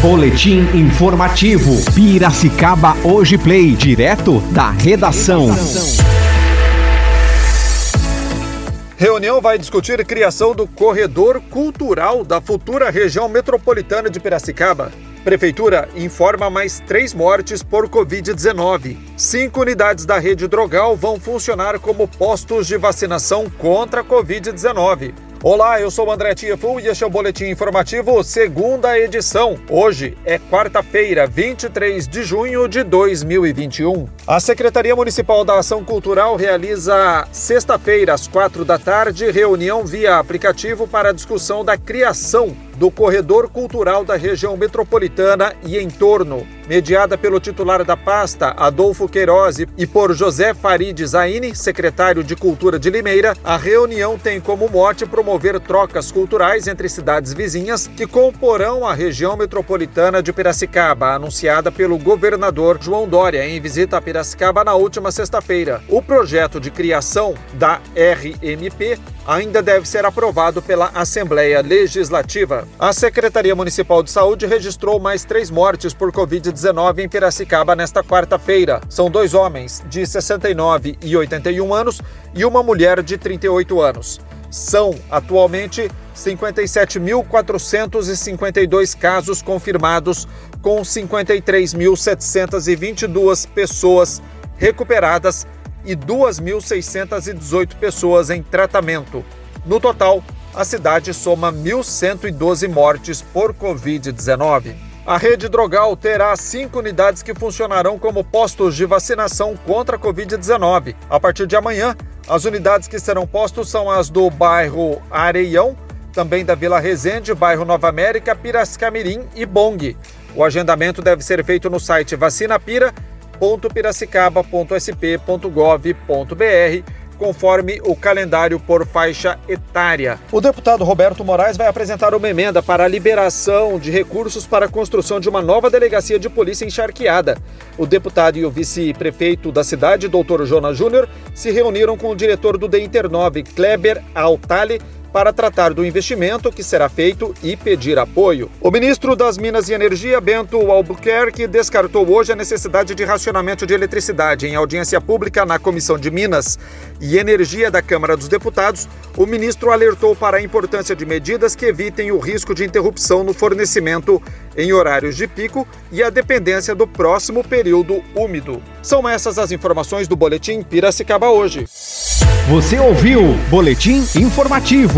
Boletim informativo. Piracicaba Hoje Play, direto da redação. Reunião vai discutir criação do corredor cultural da futura região metropolitana de Piracicaba. Prefeitura informa mais três mortes por Covid-19. Cinco unidades da rede Drogal vão funcionar como postos de vacinação contra a Covid-19. Olá, eu sou o André Tiafu e este é o Boletim Informativo, segunda edição. Hoje é quarta-feira, 23 de junho de 2021. A Secretaria Municipal da Ação Cultural realiza sexta-feira, às quatro da tarde, reunião via aplicativo para discussão da criação do Corredor Cultural da região metropolitana e entorno, mediada pelo titular da pasta, Adolfo Queiroz, e por José Farid Zaini, secretário de Cultura de Limeira, a reunião tem como mote promover trocas culturais entre cidades vizinhas que comporão a região metropolitana de Piracicaba, anunciada pelo governador João Dória em visita a Piracicaba na última sexta-feira. O projeto de criação da RMP ainda deve ser aprovado pela Assembleia Legislativa. A Secretaria Municipal de Saúde registrou mais três mortes por Covid-19 em Piracicaba nesta quarta-feira. São dois homens de 69 e 81 anos e uma mulher de 38 anos. São, atualmente, 57.452 casos confirmados, com 53.722 pessoas recuperadas e 2.618 pessoas em tratamento. No total, a cidade soma 1.112 mortes por Covid-19. A rede Drogal terá cinco unidades que funcionarão como postos de vacinação contra a Covid-19. A partir de amanhã, as unidades que serão postos são as do bairro Areião, também da Vila Resende, bairro Nova América, Piracicamirim e Bong. O agendamento deve ser feito no site Vacinapira www.piracicaba.sp.gov.br conforme o calendário por faixa etária. O deputado Roberto Moraes vai apresentar uma emenda para a liberação de recursos para a construção de uma nova delegacia de polícia encharqueada. O deputado e o vice-prefeito da cidade, Dr. Jonas Júnior, se reuniram com o diretor do DINTER 9, Kleber Altali, para tratar do investimento que será feito e pedir apoio. O ministro das Minas e Energia, Bento Albuquerque, descartou hoje a necessidade de racionamento de eletricidade. Em audiência pública na Comissão de Minas e Energia da Câmara dos Deputados, o ministro alertou para a importância de medidas que evitem o risco de interrupção no fornecimento em horários de pico e a dependência do próximo período úmido. São essas as informações do Boletim Piracicaba hoje. Você ouviu Boletim Informativo